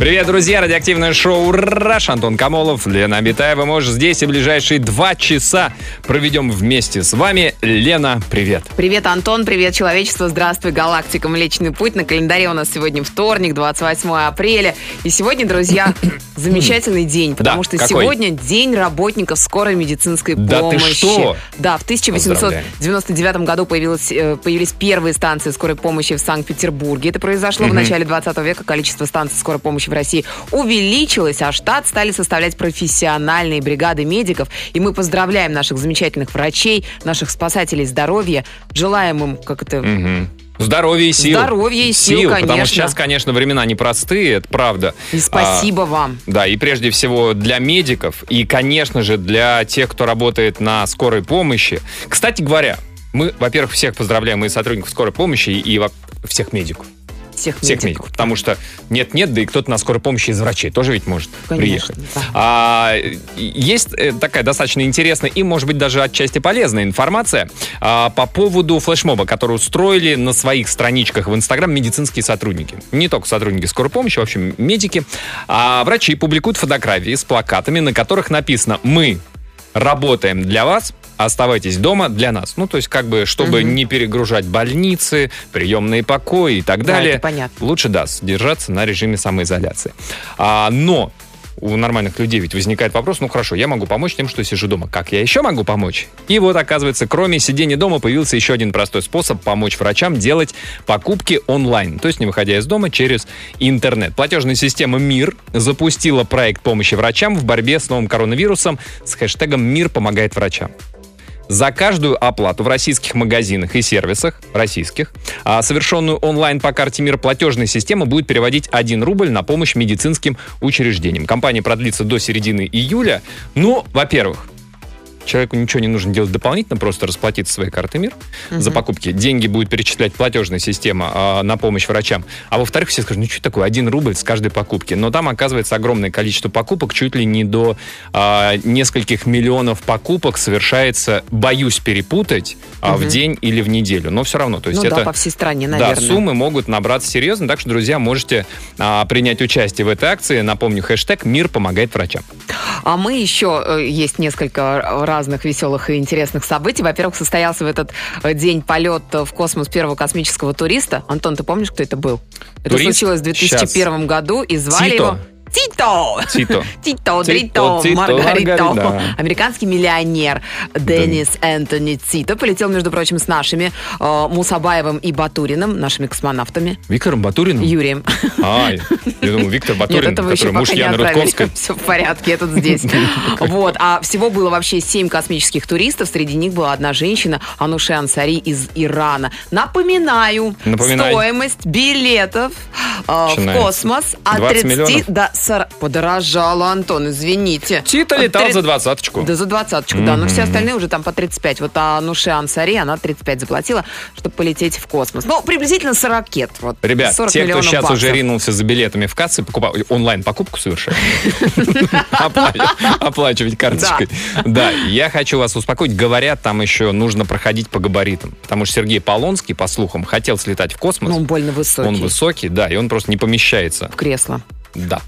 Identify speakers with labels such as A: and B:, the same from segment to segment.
A: Привет, друзья! Радиоактивное шоу «Раш». Антон Камолов, Лена Абитаева. Может, здесь и ближайшие два часа проведем вместе с вами. Лена, привет!
B: Привет, Антон, привет, человечество, здравствуй, галактика, Млечный Путь. На календаре у нас сегодня вторник, 28 апреля. И сегодня, друзья, замечательный день, потому
A: Да,
B: что
A: какой?
B: сегодня день работников скорой медицинской
A: Да ты
B: помощи.
A: что?
B: Да, в 1899 году появилась, э, появились первые станции скорой помощи в Санкт-Петербурге. Это произошло в начале 20 века. Количество станций скорой помощи в России увеличилось, а штат стали составлять профессиональные бригады медиков. И мы поздравляем наших замечательных врачей, наших спасателей здоровья. Желаем им, как это,
A: Здоровья и сил.
B: Здоровья и сил,
A: Потому
B: конечно.
A: что сейчас, конечно, времена непростые, это правда.
B: и спасибо вам.
A: А, да, и прежде всего для медиков, и, конечно же, для тех, кто работает на скорой помощи. Кстати говоря, мы, во-первых, всех поздравляем и сотрудников скорой помощи, и во- всех медиков.
B: Всех,
A: Всех
B: медиков.
A: медиков. Потому что нет-нет, да и кто-то на скорой помощи из врачей тоже ведь может
B: Конечно,
A: приехать.
B: да.
A: А, есть э, такая достаточно интересная и, может быть, даже отчасти полезная информация а, по поводу флешмоба, который устроили на своих страничках в Инстаграм медицинские сотрудники. Не только сотрудники скорой помощи, в общем, медики. А врачи публикуют фотографии с плакатами, на которых написано «Мы работаем для вас, оставайтесь дома для нас». Ну, то есть, как бы, чтобы не перегружать больницы, приемные покои и так
B: Да,
A: далее.
B: это понятно.
A: Лучше, да, держаться на режиме самоизоляции. А, но у нормальных людей ведь возникает вопрос, ну хорошо, я могу помочь тем, что сижу дома. Как я еще могу помочь? И вот, оказывается, кроме сидения дома появился еще один простой способ помочь врачам делать покупки онлайн, то есть не выходя из дома через интернет. Платежная система МИР запустила проект помощи врачам в борьбе с новым коронавирусом с хэштегом «Мир помогает врачам». За каждую оплату в российских магазинах и сервисах, российских, а, совершенную онлайн по карте мира платежная система будет переводить 1 рубль на помощь медицинским учреждениям. Компания продлится до середины июля. Ну, во-первых, человеку ничего не нужно делать дополнительно, просто расплатиться своей картой МИР за покупки. Деньги будет перечислять платежная система а, на помощь врачам. А во-вторых, все скажут, ну что такое, один рубль с каждой покупки. Но там оказывается огромное количество покупок, чуть ли не до а, нескольких миллионов покупок совершается, боюсь перепутать, а, в день или в неделю. Но все равно, то есть
B: Ну
A: это...
B: да, по всей стране, наверное.
A: Да, суммы могут набраться серьезно, так что, друзья, можете а, принять участие в этой акции. Напомню, хэштег «Мир помогает врачам».
B: А мы еще э, есть несколько разных веселых и интересных событий. Во-первых, состоялся в этот э, день полет в космос первого космического туриста. Антон, ты помнишь, кто это был? Это
A: Турист?
B: случилось в 2001 году, и звали
A: Тито.
B: его Тито!
A: Тито.
B: Тито, Дрито, Маргарито. Американский миллионер Деннис Энтони Тито полетел, между прочим, с нашими э, Мусабаевым и Батуриным, нашими космонавтами.
A: Виктором Батуриным?
B: Юрием.
A: А, я думал, Виктор Батурин, который муж Яны. Рудковской.
B: Все в порядке, я тут здесь. Вот. А всего было вообще семь космических туристов. Среди них была одна женщина, Ануше Ансари из Ирана. Напоминаю, стоимость билетов э, в космос от
A: 20
B: 30
A: миллионов?
B: до 40... Подорожало, Антон, извините.
A: Тита летал
B: 30
A: за двадцаточку.
B: Да за двадцаточку, да. Но все остальные уже там по 35. Вот Ануше Ансари, она 35 заплатила, чтобы полететь в космос. Ну, приблизительно 40 ракет. Вот,
A: Ребят,
B: 40
A: те, кто сейчас уже
B: баксов.
A: ринулся за билетами в кассы, покупал онлайн-покупку совершает. Опла- Оплачивать карточкой. Да, я хочу вас успокоить. Говорят, там еще нужно проходить по габаритам. Потому что Сергей Полонский, по слухам, хотел слетать в космос.
B: Ну, он больно высокий.
A: Он высокий, да, и он просто не помещается.
B: В кресло.
A: Да.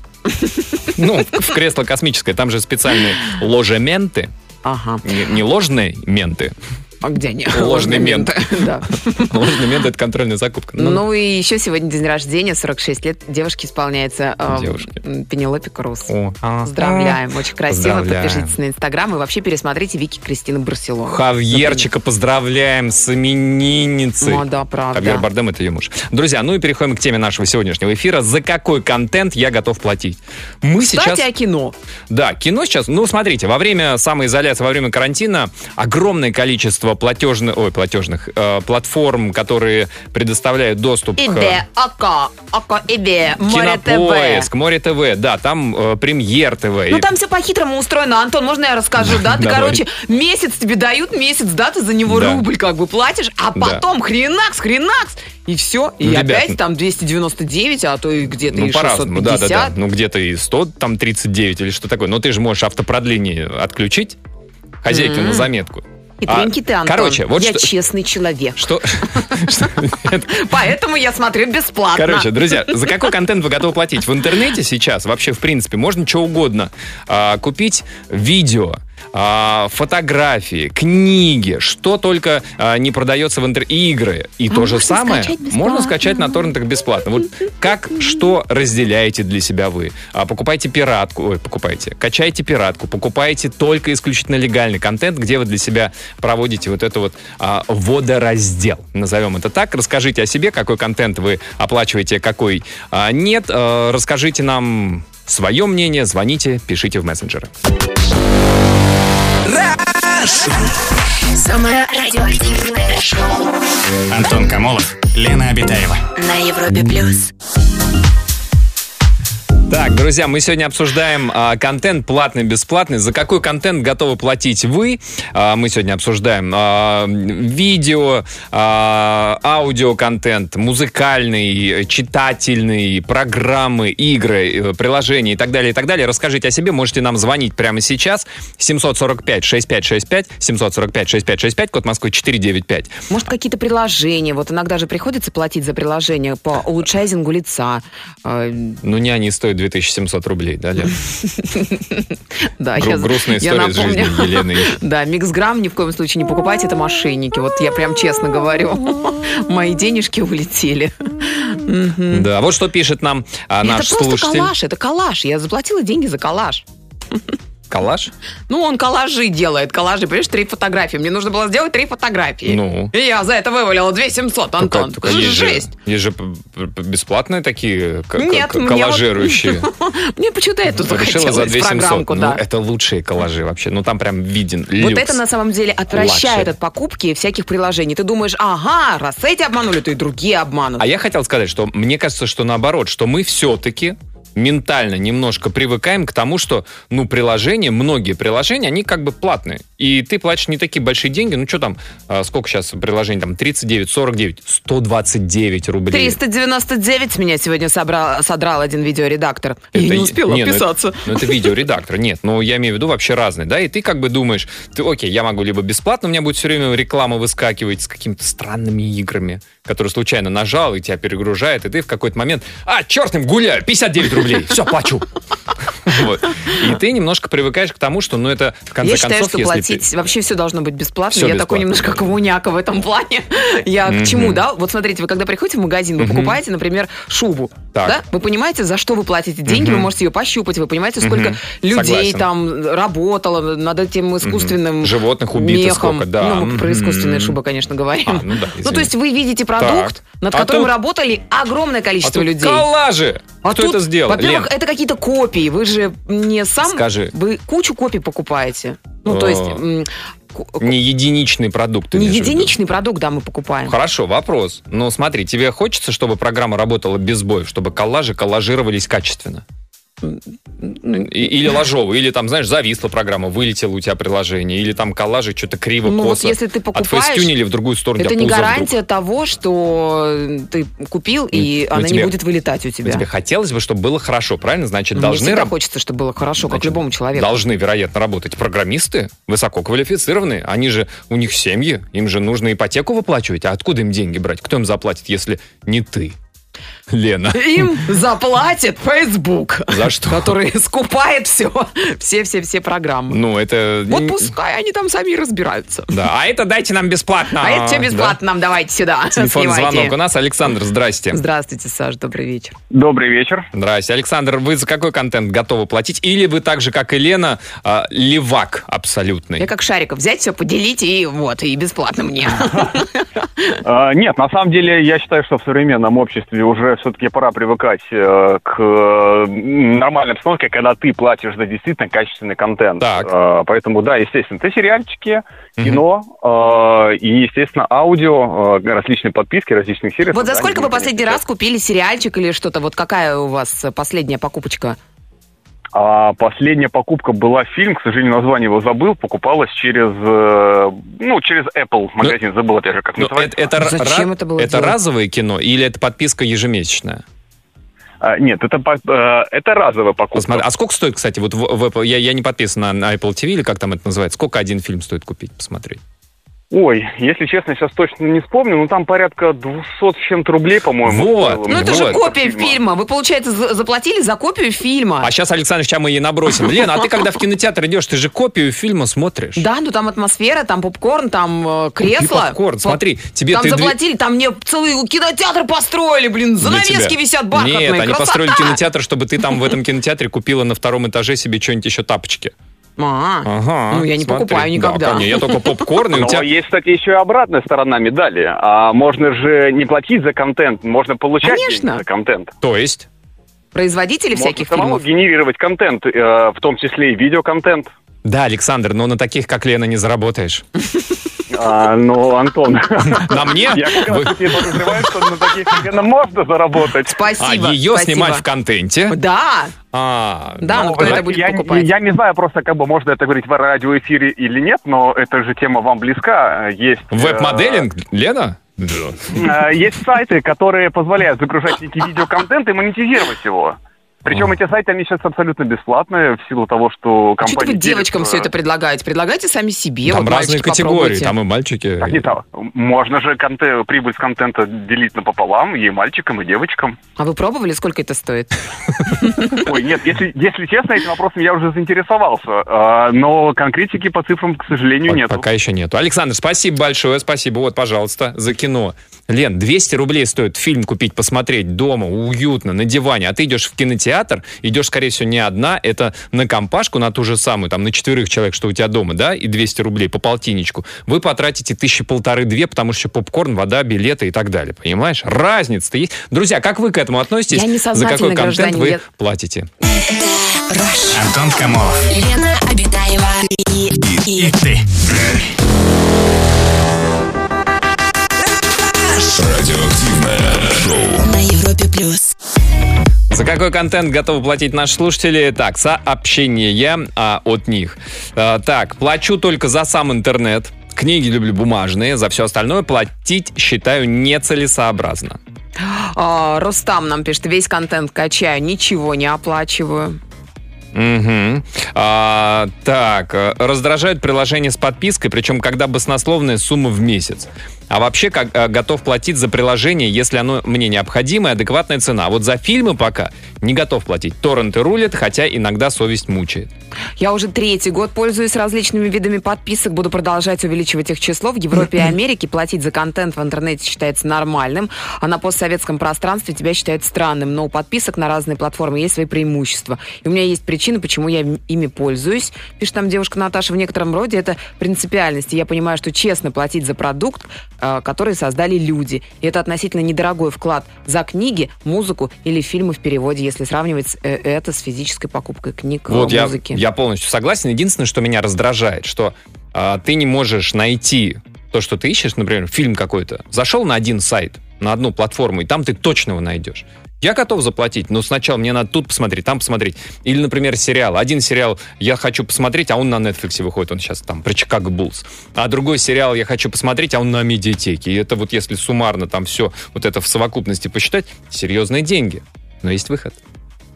A: Ну, в кресло космическое. Там же специальные ложементы.
B: Ага.
A: Не, не ложные менты.
B: А где они?
A: Ложный мент.
B: Да.
A: Ложный мент — это контрольная закупка. Ну,
B: Ну и еще сегодня день рождения, 46 лет. Девушке исполняется э, Пенелопе Круз.
A: о, а,
B: Поздравляем, очень красиво.
A: Поздравляем.
B: Подпишитесь на Инстаграм и вообще пересмотрите Вики Кристины Барселону.
A: Хавьерчика поздравляем с именинницей.
B: Ну да, правда.
A: Хавьер Бардем это ее муж. Друзья, ну и переходим к теме нашего сегодняшнего эфира. За какой контент я готов платить? Мы
B: Кстати,
A: сейчас...
B: о кино.
A: Да, кино сейчас... Ну, смотрите, во время самоизоляции, во время карантина огромное количество платежных, ой, платежных, э, платформ, которые предоставляют доступ
B: Иде,
A: к
B: Око, Око, Иде, Море ТВ.
A: Море ТВ, да, там э, Премьер ТВ.
B: Ну там все по-хитрому устроено. Антон, можно я расскажу? Да, ты, короче, месяц тебе дают, месяц, да, ты за него
A: Да.
B: рубль как бы платишь, а
A: Да.
B: потом хренакс, хренакс, и все. И
A: Ну, ребят,
B: опять там 299, а то и где-то
A: Ну,
B: и
A: по-разному,
B: 650.
A: да, да, да. Ну, где-то и 100, там 39 или что такое. Но ты же можешь автопродление отключить, хозяйке на заметку.
B: Хитренький
A: А,
B: ты, Антон.
A: Короче, вот
B: я
A: что...
B: честный человек.
A: Что,
B: Поэтому я смотрю бесплатно.
A: Короче, друзья, за какой контент вы готовы платить? В интернете сейчас вообще, в принципе, можно что угодно. А, купить видео, фотографии, книги, что только а, не продается в интернете, игры. И то же самое
B: скачать бесплатно.
A: можно скачать на торрентах бесплатно. Вот как, что разделяете для себя вы? А, покупайте пиратку, ой, покупайте, качайте пиратку, покупайте только исключительно легальный контент, где вы для себя проводите вот это вот а, водораздел, назовем это так. Расскажите о себе, какой контент вы оплачиваете, какой а, нет. А, расскажите нам свое мнение, звоните, пишите в мессенджеры.
C: Самое радиоактивное шоу
D: Антон Камолов, Лена Обитаева.
C: на Европе плюс.
A: Так, друзья, мы сегодня обсуждаем а, контент платный, бесплатный. За какой контент готовы платить вы? А, мы сегодня обсуждаем а, видео, а, аудиоконтент, музыкальный, читательный, программы, игры, э, приложения и так далее, и так далее. Расскажите о себе, можете нам звонить прямо сейчас. 745-6565, 745-6565, код Москвы 495.
B: Может, какие-то приложения. Вот иногда же приходится платить за приложение по улучшайзингу лица. Э,
A: Ну, не они стоят 2700 рублей, да, Лен?
B: Да,
A: Гру- грустная история из жизни Елены.
B: Да, миксграмм ни в коем случае не покупайте, это мошенники. Вот я прям честно говорю. Мои денежки улетели.
A: Да, вот что пишет нам а, наш
B: это просто
A: слушатель.
B: коллаж, это коллаж. Я заплатила деньги за коллаж.
A: Коллаж?
B: Ну, он коллажи делает, коллажи, понимаешь, три фотографии. Мне нужно было сделать три фотографии.
A: Ну.
B: И я за это вывалила 2700, Антон.
A: Только- только
B: Это же
A: есть же-
B: жесть.
A: Есть бесплатные такие
B: Нет,
A: к-
B: мне
A: коллажирующие.
B: Мне почему-то эту захотелось
A: за 2700.
B: программку,
A: Ну,
B: да.
A: это лучшие коллажи вообще. Ну, там прям виден
B: Вот это на самом деле отвращает
A: Luxury.
B: от покупки всяких приложений. Ты думаешь, ага, раз эти обманули, то и другие обманут.
A: А я хотел сказать, что мне кажется, что наоборот, что мы все-таки ментально немножко привыкаем к тому, что, ну, приложения, многие приложения, они как бы платные. И ты платишь не такие большие деньги. Ну, что там, а, сколько сейчас приложений? Там 39, 49, 129 рублей.
B: 399 с меня сегодня собрал, содрал один видеоредактор. я
A: Это
B: не
A: е-
B: успела
A: не, ну это-. Ну, это видеоредактор. Нет, ну, я имею в виду вообще разные, да? И ты как бы думаешь, ты, окей, я могу либо бесплатно, у меня будет все время реклама выскакивать с какими-то странными играми, которые случайно нажал, и тебя перегружает, и ты в какой-то момент, а, черт им, гуляю, 59 рублей, все, плачу. Вот. И ты немножко привыкаешь к тому, что, ну, это, в конце
B: Я считаю,
A: концов,
B: что платить
A: ты...
B: вообще все должно быть бесплатно. Я такой немножко коммуняка в этом плане. Я к чему, да? Вот смотрите, вы когда приходите в магазин, вы покупаете, например, шубу.
A: Так.
B: Да? Вы понимаете, за что вы платите деньги, вы можете ее пощупать, вы понимаете, сколько людей
A: Согласен.
B: там работало над этим искусственным
A: Животных убито
B: мехом.
A: сколько, да.
B: Ну, мы про искусственные шубы, конечно, говорим.
A: А, ну да,
B: Ну,
A: извини.
B: то есть вы видите продукт,
A: Так.
B: над
A: А
B: которым
A: тут-
B: работали огромное
A: А
B: количество
A: тут
B: людей.
A: коллажи!
B: А
A: Кто
B: тут,
A: это сделал?
B: Во-первых,
A: Лен,
B: это какие-то копии. Вы же не сам...
A: Скажи.
B: Вы кучу копий покупаете. Ну, то есть...
A: не единичный продукт.
B: Не единичный продукт, да, мы покупаем.
A: Хорошо, вопрос. Но смотри, тебе хочется, чтобы программа работала без сбоев, чтобы коллажи коллажировались качественно? Или ложово, или там, знаешь, зависла программа, вылетело у тебя приложение, или там коллажи что-то криво,
B: Ну, вот
A: косо.
B: если ты покупаешь,
A: Отфейстюнили в другую сторону,
B: Это не
A: пузо вдруг.
B: гарантия того, что ты купил, и
A: Ну,
B: она
A: тебе-
B: не будет вылетать у тебя.
A: тебе хотелось бы, чтобы было хорошо, правильно? Значит,
B: Мне
A: должны... раб-
B: хочется, чтобы было хорошо, как
A: Значит,
B: любому человеку.
A: Должны, вероятно, работать программисты, высококвалифицированные. Они же, у них семьи, им же нужно ипотеку выплачивать. А откуда им деньги брать? Кто им заплатит, если не ты, Лена?
B: Им заплатит Facebook,
A: За что?
B: который скупает все, все-все-все программы.
A: Ну, это...
B: Вот пускай они там сами разбираются.
A: Да, а это дайте нам бесплатно.
B: А это все бесплатно нам давайте сюда.
A: Да. Телефон
B: снимайте.
A: звонок у нас. Александр, здрасте.
B: Здравствуйте, Саш, добрый вечер.
E: Добрый вечер.
A: Здрасте. Александр, вы за какой контент готовы платить? Или вы так же, как и Лена, а, левак абсолютный?
B: Я как Шариков, взять все, поделить и вот, и бесплатно мне.
E: А, нет, на самом деле я считаю, что в современном обществе уже уже все-таки пора привыкать э, к э, нормальной обстановке, когда ты платишь за действительно качественный контент.
A: Так.
E: Э, поэтому, да, естественно, это сериальчики, кино э, и, естественно, аудио, э, различные подписки, различные сервисы.
B: Вот за
E: да,
B: сколько вы последний раз купили сериальчик или что-то? Вот какая у вас последняя покупочка?
E: А последняя покупка была фильм, к сожалению, название его забыл, покупалась через, э, ну, через Apple магазин, забыл опять же, как
A: Ну,
E: называется.
A: это, это,
B: Зачем
A: ра-
B: это было
A: это
B: делать?
A: разовое кино или это подписка ежемесячная?
E: А, нет, это, э, это разовая покупка.
A: Посмотри. А сколько стоит, кстати, вот в, в Apple, я, я не подписан на, на Apple TV или как там это называется, сколько один фильм стоит купить, посмотреть?
E: Ой, если честно, сейчас точно не вспомню, но там порядка 200 с чем-то рублей, по-моему.
A: Вот.
B: Ну,
E: мне
B: это же
A: Вот.
B: копия фильма. Вы, получается, за- заплатили за копию фильма.
A: А сейчас, Александр, сейчас мы ей набросим. Лена, а ты когда в кинотеатр идешь, ты же копию фильма смотришь?
B: Да, ну там атмосфера, там попкорн, там э,
A: Купи
B: кресло.
A: попкорн,
B: По-
A: смотри, тебе
B: Там заплатили, там мне целый кинотеатр построили, блин, занавески висят бархатные.
A: Нет, они построили кинотеатр, чтобы ты там в этом кинотеатре купила на втором этаже себе что-нибудь еще тапочки.
B: А,
A: Ага.
B: Ну, я не
A: смотри.
B: покупаю
A: Да,
B: никогда.
A: конечно, я только попкорн,
E: Но
A: тебя...
E: есть, кстати, еще и обратная сторона медали. А можно же не платить за контент, можно получать
B: Конечно.
E: за контент.
A: То есть?
B: Производители всяких
E: можно самому
B: фильмов.
E: генерировать контент, э, в том числе и видеоконтент.
A: Да, Александр, но на таких, как Лена, не заработаешь.
E: А, ну, Антон,
A: На мне?
E: я как раз таки подозреваю, что на таких наверное, можно заработать.
A: А
B: Спасибо.
A: ее
B: спасибо.
A: снимать в контенте?
B: Да,
A: А,
B: да,
A: ну,
B: но кто
E: Вы
B: это будет
E: я,
B: покупать?
E: я не знаю просто, как бы можно это говорить в радиоэфире или нет, но эта же тема вам близка. Есть э,
A: Веб-моделинг, Лена?
E: э, есть сайты, которые позволяют загружать некий видеоконтент и монетизировать его. Причем эти сайты, они сейчас абсолютно бесплатные, в силу того, что
B: А что
E: компания...
B: вы девочкам
E: делит,
B: все это предлагаете? Предлагайте сами себе.
A: Там
B: вот,
A: разные категории,
B: попробуйте.
A: там и мальчики.
E: как не так. Можно же прибыль с контента делить напополам и мальчикам, и девочкам.
B: А вы пробовали, сколько это стоит?
E: Ой, нет, если, если честно, этим вопросом я уже заинтересовался. А, но конкретики по цифрам, к сожалению, нет.
A: Пока еще нету. Александр, спасибо большое, спасибо. Вот, пожалуйста, за кино. Лен, 200 рублей стоит фильм купить, посмотреть дома, уютно, на диване. А ты идешь в кинотеатр, идешь, скорее всего, не одна, это на компашку, на ту же самую, там, на четверых человек, что у тебя дома, да, и 200 рублей по полтинничку. Вы потратите тысячи полторы-две, потому что еще попкорн, вода, билеты и так далее. Понимаешь? Разница-то есть. Друзья, как вы к этому относитесь?
B: Я не
A: За какой контент
B: гражданин,
A: вы платите?
D: Антон Камолов.
C: Лена Обитаева и, и,
D: И ты.
F: Радиоактивное шоу.
C: на Европе плюс.
A: За какой контент готовы платить наши слушатели? Так, сообщения а, от них. А, так, плачу только за сам интернет. Книги люблю бумажные, за все остальное платить считаю нецелесообразно.
B: А, Рустам нам пишет, весь контент качаю, ничего не оплачиваю.
A: Мгм. А, так, раздражают приложения с подпиской, причем когда баснословная сумма в месяц. А вообще как, э, готов платить за приложение, если оно мне необходимо и адекватная цена. А вот за фильмы пока не готов платить. Торренты рулят, хотя иногда совесть мучает.
B: Я уже третий год пользуюсь различными видами подписок, буду продолжать увеличивать их число. В Европе и Америке платить за контент в интернете считается нормальным, а на постсоветском пространстве тебя считают странным. Но у подписок на разные платформы есть свои преимущества. И у меня есть причины, почему я им- ими пользуюсь. Пишет там девушка Наташа, в некотором роде это принципиальность. И я понимаю, что честно платить за продукт, э, который создали люди. И это относительно недорогой вклад за книги, музыку или фильмы в переводе, если сравнивать э, это с физической покупкой книг, э,
A: Вот я,
B: музыки.
A: я полностью согласен. Единственное, что меня раздражает, что а, ты не можешь найти то, что ты ищешь, например, фильм какой-то. Зашел на один сайт, на одну платформу, и там ты точно его найдешь. Я готов заплатить, но сначала мне надо тут посмотреть, там посмотреть. Или, например, сериал. Один сериал я хочу посмотреть, а он на Netflix выходит, он сейчас там про Чикаго Буллс. А другой сериал я хочу посмотреть, а он на медиатеке. И это вот если суммарно там все вот это в совокупности посчитать, серьезные деньги. Но есть выход.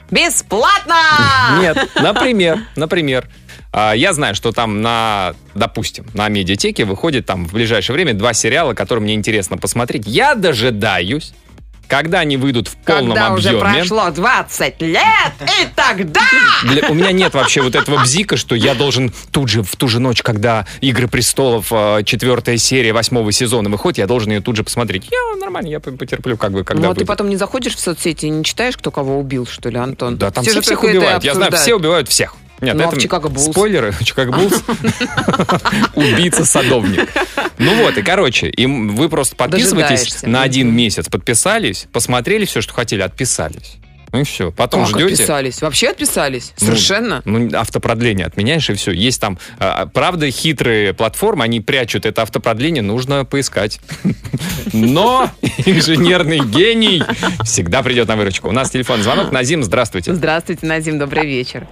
B: Бесплатно!
A: Нет, например, например. а, Я знаю, что там на, допустим, на медиатеке выходит там в ближайшее время два сериала, которые мне интересно посмотреть. Я дожидаюсь, когда они выйдут в полном
B: Когда уже
A: объеме.
B: прошло 20 лет, и тогда...
A: Для- у меня нет вообще вот этого бзика, что я должен тут же, в ту же ночь, когда «Игры престолов», э, четвертая серия восьмого сезона выходит, я должен ее тут же посмотреть. Я нормально, я потерплю, как бы, когда
B: Ну, а ты потом не заходишь в соцсети и не читаешь, кто кого убил, что ли, Антон?
A: Да, там
B: Все
A: все всех убивают. Я знаю, все убивают всех. Нет,
B: Ну, а
A: это
B: в Чикаго Буллс?
A: Спойлеры. Чикаго Буллс. Убийца-садовник. Ну вот, и короче, им вы просто подписываетесь на один месяц, подписались, посмотрели все, что хотели, отписались. Ну и все. Потом
B: Как
A: ждете.
B: отписались? Вообще отписались?
A: Ну,
B: Совершенно?
A: Ну, автопродление отменяешь, и все. Есть там, а, правда, хитрые платформы, они прячут это автопродление, нужно поискать. Но инженерный гений всегда придет на выручку. У нас телефон звонок. Назим, здравствуйте.
B: Здравствуйте, Назим, добрый вечер.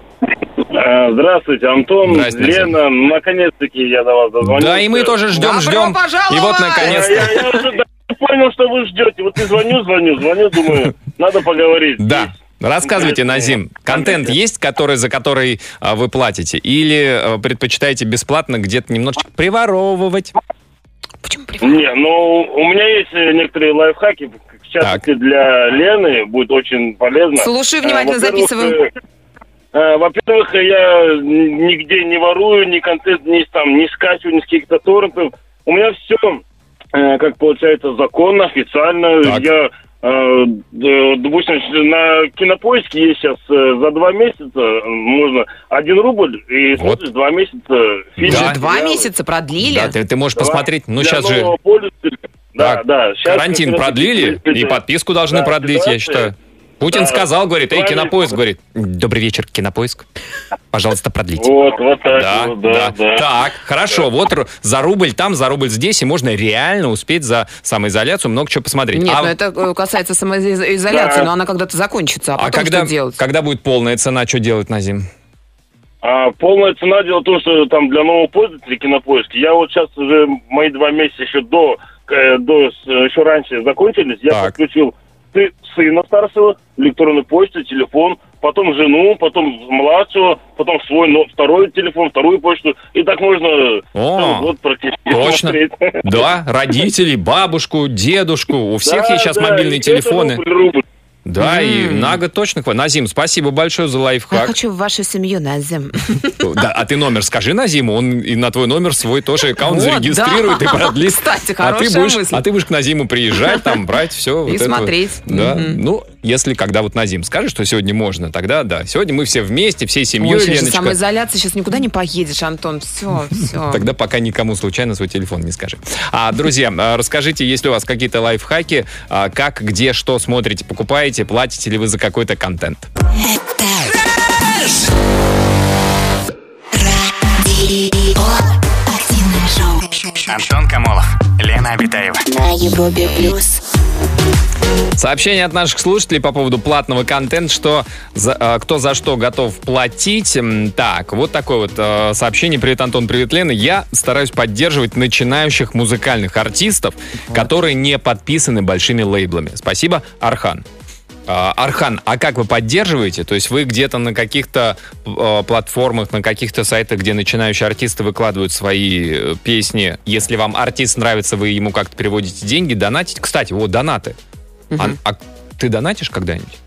G: Э, Здравствуйте, Антон,
A: Здрасте,
G: Лена, наконец-таки я до вас дозвонился.
A: Да, и мы тоже ждем,
B: Добро
A: ждем.
B: пожаловать!
A: И вот, наконец-то.
G: Я, я уже да, понял, что вы ждете. Вот и звоню, звоню, звоню, думаю, надо поговорить.
A: Да. Рассказывайте. Назим, контент есть, который, за который а, вы платите? Или а, предпочитаете бесплатно где-то немножечко приворовывать?
B: Почему привет?
G: Не, ну, у меня есть э, некоторые лайфхаки, в частности, для Лены, будет очень полезно.
B: Слушаю
G: Э,
B: внимательно, записываю.
G: Э, э, Во-первых, я нигде не ворую, ни контент, ни там, не скачиваю, ни с каких-то торрентов. У меня все, как получается, законно, официально.
A: Так.
G: Я, э, допустим, на кинопоиске есть сейчас э, за два месяца э, можно один рубль и
A: Вот.
G: смотришь два месяца фильм.
A: Да.
B: Два месяца продлили?
A: Да, ты, ты можешь посмотреть. Ну,
G: Для
A: сейчас же
G: пользователя. Да,
A: Так,
G: да. Щас
A: карантин продлили, и подписку должны
G: Да,
A: продлить, я считаю. Путин
G: Да,
A: сказал, говорит, эй, кинопоиск, говорит, добрый вечер, кинопоиск, пожалуйста, продлите.
G: Вот, вот так,
A: Да,
G: вот,
A: да,
G: да, да.
A: Так, хорошо, вот за рубль там, за рубль здесь, и можно реально успеть за самоизоляцию много чего посмотреть.
B: Нет,
A: а
B: ну это э, касается самоизоляции,
G: Да.
B: но она когда-то закончится. А
A: а
B: потом
A: когда,
B: что делать?
A: когда будет полная цена, что делать на зим?
G: А полная цена дело в том, что там для нового пользователя кинопоиска, я вот сейчас уже мои два месяца еще до, э, до с- еще раньше закончились, я
A: Так.
G: подключил ты сына старшего, электронную почту, телефон, потом жену, потом младшего, потом свой но, второй телефон, вторую почту, и так можно
A: О,
G: целый год практически
A: точно.
G: смотреть.
A: Да, родителей, бабушку, дедушку, у всех
G: Да,
A: есть сейчас
G: да,
A: мобильные телефоны.
G: рубль, рубль.
A: Да, и
B: М.
A: на год точно хватит. Назим, спасибо большое за
B: Я
A: лайфхак.
B: хочу в вашу семью, Назим.
A: Да, а ты номер скажи Назиму, он и на твой номер свой тоже аккаунт
B: Вот,
A: зарегистрирует
B: да.
A: и продлит.
B: Кстати,
A: а ты
B: хорошая
A: будешь,
B: мысль.
A: а ты будешь к Назиму приезжать, там брать все.
B: И смотреть.
A: Да.
B: Мгм.
A: Ну, если когда вот Назим скажет, что сегодня можно, тогда да. Сегодня мы все вместе, всей семьей,
B: Ой,
A: Леночка.
B: самоизоляция, сейчас никуда не поедешь, Антон. Все, все.
A: Тогда пока никому случайно свой телефон не скажи. А, друзья, а, расскажите, есть ли у вас какие-то лайфхаки, а, как, где, что смотрите, покупаете, платите ли вы за какой-то контент?
D: Антон Камолов, Лена Обитаева.
C: на Европе плюс.
A: Сообщение от наших слушателей по поводу платного контента, что за- э, кто за что готов платить. Так, вот такое вот э, сообщение. Привет, Антон, привет, Лена. Я стараюсь поддерживать начинающих музыкальных артистов, которые не подписаны большими лейблами. Спасибо, Архан. А, Архан, а как вы поддерживаете? То есть вы где-то на каких-то э, платформах, на каких-то сайтах, где начинающие артисты выкладывают свои э, песни, если вам артист нравится, вы ему как-то переводите деньги, донатите? Кстати, вот донаты. А, а ты донатишь когда-нибудь?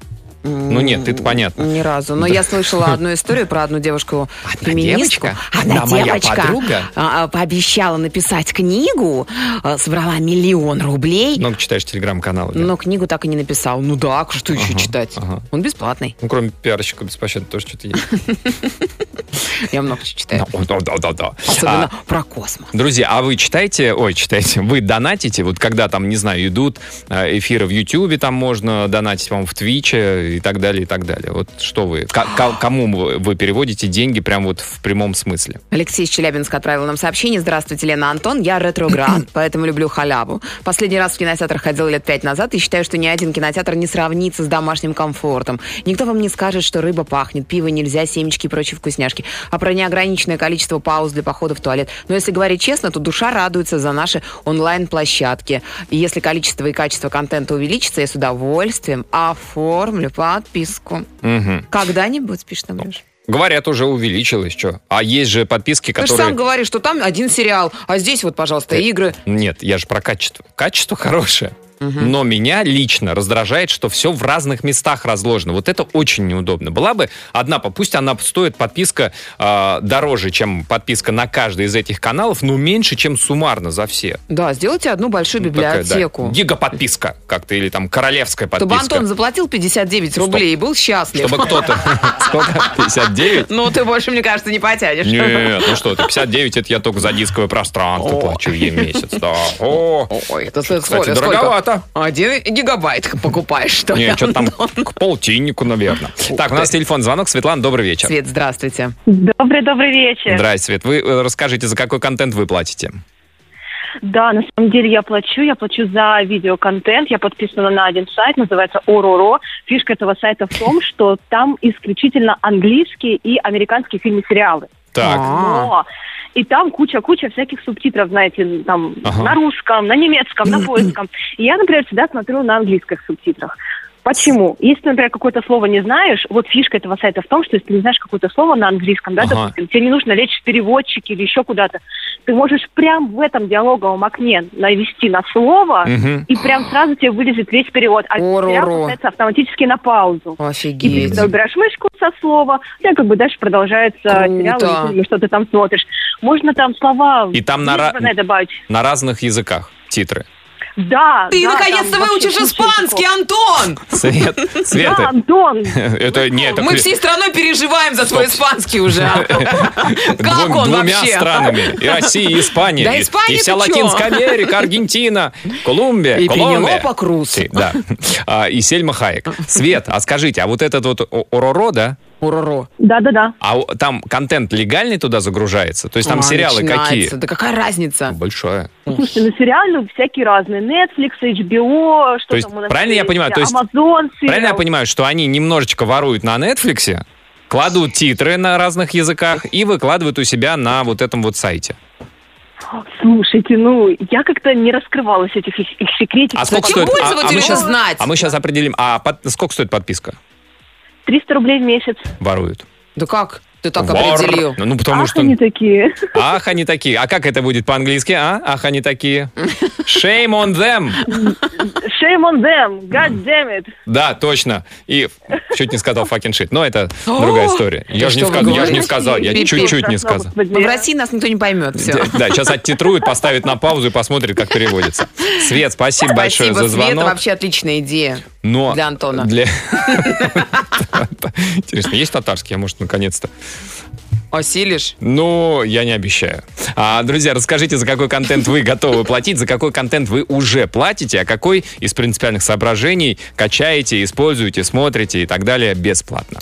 A: Ну нет, это понятно.
B: Ни разу. Но я слышала одну историю про одну девушку
A: Одна
B: феминистку.
A: девочка?
B: Одна,
A: Одна моя
B: девочка
A: подруга?
B: а, а, пообещала написать книгу, а, собрала миллион рублей,
A: Много читаешь телеграм-каналы. да?
B: но книгу так и не написал. Ну да, что еще
A: Ага,
B: читать?
A: ага.
B: Он бесплатный.
A: Ну, кроме пиарщика беспощадно тоже что-то есть.
B: Я много чего читаю.
A: Да, да, да, да.
B: Особенно
A: А,
B: про космос.
A: Друзья, а вы читаете, ой, читаете, вы донатите, вот когда там, не знаю, идут э, эфиры в Ютьюбе, там можно донатить, вам в Твиче и так далее, и так далее. Вот что вы, ко- ко- кому вы, переводите деньги прям вот в прямом смысле?
B: Алексей из Челябинска отправил нам сообщение. Здравствуйте, Лена Антон. Я ретроград, поэтому люблю халяву. Последний раз в кинотеатр ходил лет пять назад и считаю, что ни один кинотеатр не сравнится с домашним комфортом. Никто вам не скажет, что рыба пахнет, пиво нельзя, семечки и прочие вкусняшки. А про неограниченное количество пауз для похода в туалет. Но если говорить честно, то душа радуется за наши онлайн-площадки. И если количество и качество контента увеличится, я с удовольствием оформлю подписку.
A: Мгм.
B: Когда-нибудь, пишет нам Леша.
A: Говорят, уже увеличилось, что? А есть же подписки,
B: Ты же
A: которые...
B: сам говоришь, что там один сериал, а здесь вот, пожалуйста, игры.
A: Нет, я же про качество. Качество хорошее. Но меня лично раздражает, что все в разных местах разложено. Вот это очень неудобно. Была бы одна, пусть она стоит подписка э, дороже, чем подписка на каждый из этих каналов, но меньше, чем суммарно за все.
B: Да, сделайте одну большую
A: Такая, да,
B: библиотеку.
A: Гигаподписка как-то, или там королевская
B: Чтобы
A: подписка.
B: Антон заплатил 59 рублей и был счастлив.
A: Чтобы кто-то... Сколько? 59?
B: Ну, ты больше, мне кажется, не потянешь.
A: Нет, ну что ты, 59 это я только за дисковое пространство плачу в месяц. Да. О,
B: Ой, это
A: Кстати,
B: сколько?
A: Дороговато.
B: Один гигабайт покупаешь, что ли?
A: Не, что-то там к полтиннику, наверное. Так, у нас телефон звонок. Светлана, добрый вечер.
B: Свет, здравствуйте.
H: Добрый-добрый вечер.
A: Здрасте, Свет. Вы э, расскажите, за какой контент вы платите?
H: Да, на самом деле я плачу, я плачу за видеоконтент, я подписана на один сайт, называется Ороро. Фишка этого сайта в том, что там исключительно английские и американские фильмы-сериалы.
A: Так.
H: Но и там куча-куча всяких субтитров, знаете, там
A: Ага.
H: на русском, на немецком, на польском. И я, например, всегда смотрю на английских субтитрах. Почему? Если, например, какое-то слово не знаешь, вот фишка этого сайта в том, что если ты не знаешь какое-то слово на английском, да,
A: Ага.
H: допустим, тебе не нужно лечь в переводчики или еще куда-то, ты можешь прям в этом диалоговом окне навести на слово,
A: Мгм.
H: и прям сразу тебе вылезет весь перевод. А сериал автоматически на паузу. И ты
B: Офигеть.
H: убираешь мышку со слова, тебя как бы дальше продолжается
B: Круто.
H: сериал или что ты там смотришь. Можно там слова
A: И там на
H: названные добавить.
A: на разных языках титры.
H: Да,
B: Ты
H: да,
B: наконец-то выучишь испанский. Антон!
A: Свет,
H: Да,
A: Света,
H: Антон.
A: это нет,
B: Мы всей страной переживаем за твой испанский уже. Как
A: двум-
B: он
A: двумя
B: вообще?
A: странами. И Россия, и Испания.
B: Да
A: и-
B: Испания
A: и вся? Латинская Америка, Аргентина, Колумбия,
B: И
A: Колумбия.
B: Пенелопа Круз.
A: Да. А, И Сельма Хаек. Свет, а скажите, а вот этот вот Ороро, да?
B: Уроро.
H: Да-да-да.
A: А там контент легальный туда загружается? То есть там
B: А,
A: сериалы
B: начинается.
A: какие?
B: Да какая разница?
A: Большое.
H: Слушайте, ну сериалы всякие разные. Netflix, HBO, что
A: То есть,
H: там у нас
A: правильно я
H: есть,
A: понимаю, то есть-
H: Amazon сериал.
A: Правильно я понимаю, что они немножечко воруют на Netflix, кладут титры на разных языках и выкладывают у себя на вот этом вот сайте?
H: Слушайте, ну, я как-то не раскрывалась этих их, их секретиков.
A: А сколько
B: Зачем
A: стоит? а- а мы щас-
B: знать?
A: А мы сейчас определим. А под- сколько стоит подписка?
H: 300 рублей в месяц.
A: Воруют.
B: Да как ты так
A: Вор.
B: определил?
A: Ну, потому
H: Ах,
A: что...
H: они такие.
A: Ах, они такие. А как это будет по-английски, а? Ах, они такие. Shame on them.
H: Shame on them, god damn it.
A: Да, точно. И чуть не сказал fucking shit. Но это другая история. Я же не сказал. Я же не сказал. Я чуть-чуть не сказал.
B: в России нас никто не поймет. Все.
A: Да, сейчас оттитруют, поставят на паузу и посмотрят, как переводится. Свет, спасибо, большое за
B: Света,
A: звонок.
B: вообще отличная идея.
A: Но
B: Для Антона.
A: для- Интересно, есть татарский? Я, может, наконец-то.
B: Осилишь?
A: Ну, я не обещаю. А, друзья, расскажите, за какой контент вы готовы платить, за какой контент вы уже платите, а какой из принципиальных соображений качаете, используете, смотрите и так далее бесплатно.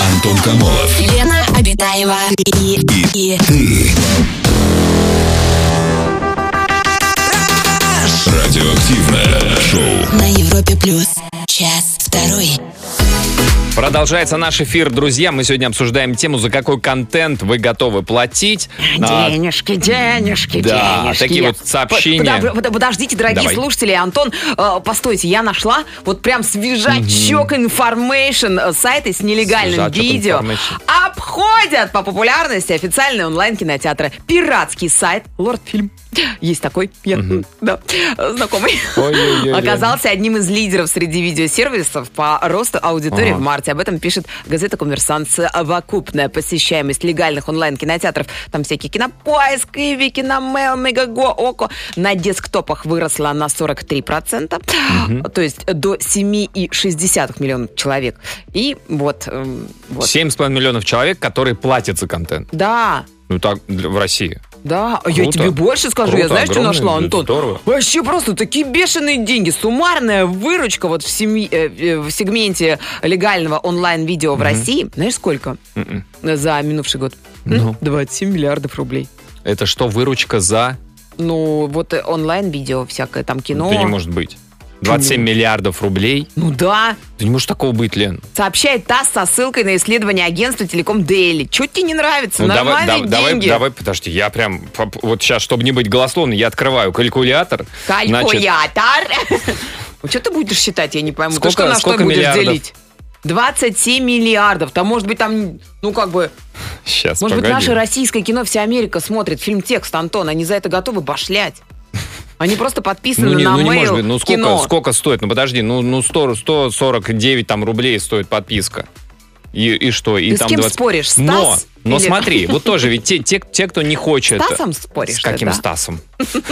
F: Антон Комолов.
C: Лена Абитаева и, и,
F: Радиоактивное шоу.
C: на Европе плюс. Час второй.
A: Продолжается наш эфир, друзья. Мы сегодня обсуждаем тему, за какой контент вы готовы платить. А,
B: Денежки, денежки,
A: Да,
B: денежки.
A: такие вот сообщения.
B: Под- под- Подождите, дорогие
A: Давай.
B: слушатели, Антон, э, постойте, я нашла вот прям свежачок information э, сайты с нелегальным
A: Свежачок
B: видео. Обходят по популярности официальные онлайн-кинотеатры. Пиратский сайт Лорд Фильм. Есть такой, я, м, да, знакомый.
A: Ой-ой-ой.
B: Оказался одним из лидеров среди видеосервисов по росту аудитории
A: Ага.
B: в марте. Об этом пишет газета «Коммерсант». Совокупная посещаемость легальных онлайн-кинотеатров, там всякие кинопоиск, Иви, Киномео, Мегаго, Око, на десктопах выросла на 43%, то есть до 7,6 миллионов человек. И вот, эм, вот.
A: 7,5 миллионов человек, которые платят за контент.
B: Да,
A: Ну так, в России.
B: Да, а я
A: Круто.
B: тебе больше скажу. я
A: Круто,
B: знаешь, что нашла, Антон?
A: здорово.
B: Вообще просто такие бешеные деньги. Суммарная выручка вот в, семи- э, э, в сегменте легального онлайн-видео в России. Знаешь, сколько?
A: Мгм.
B: За минувший год. М?
A: Ну.
B: 27 миллиардов рублей.
A: Это что, выручка за...
B: Ну, вот э, онлайн-видео всякое, там кино.
A: Это не может быть. 27 миллиардов рублей?
B: Ну да,
A: Да не может такого быть, Лен.
B: сообщает ТАСС со ссылкой на исследование агентства Телеком Дейли. Чего тебе не нравится?
A: Ну, давай,
B: Нормальные
A: да- давай, давай, подожди, я прям, вот сейчас, чтобы не быть голословным, я открываю калькулятор. Значит,
B: Калькулятор. Что ты будешь считать, я не пойму. Ты
A: Сколько-
B: что на что будешь
A: миллиардов?
B: делить? 27 миллиардов. Там, может быть, там, ну, как бы...
A: сейчас,
B: Может быть,
A: погоди.
B: наше российское кино вся Америка смотрит. Фильм «Текст», Антон. Они за это готовы башлять. Они просто подписаны
A: Ну не,
B: на
A: ну, не
B: mail
A: может быть, ну сколько,
B: кино.
A: сколько стоит? Ну подожди, ну, ну 100, 149 там рублей стоит подписка. И, и что? И
B: Ты с
A: там
B: кем
A: 20
B: споришь? Стас
A: Но, но
B: или-
A: смотри, вот тоже ведь те, те, те, кто не хочет...
B: Стасом споришь
A: С каким
B: да?
A: Стасом?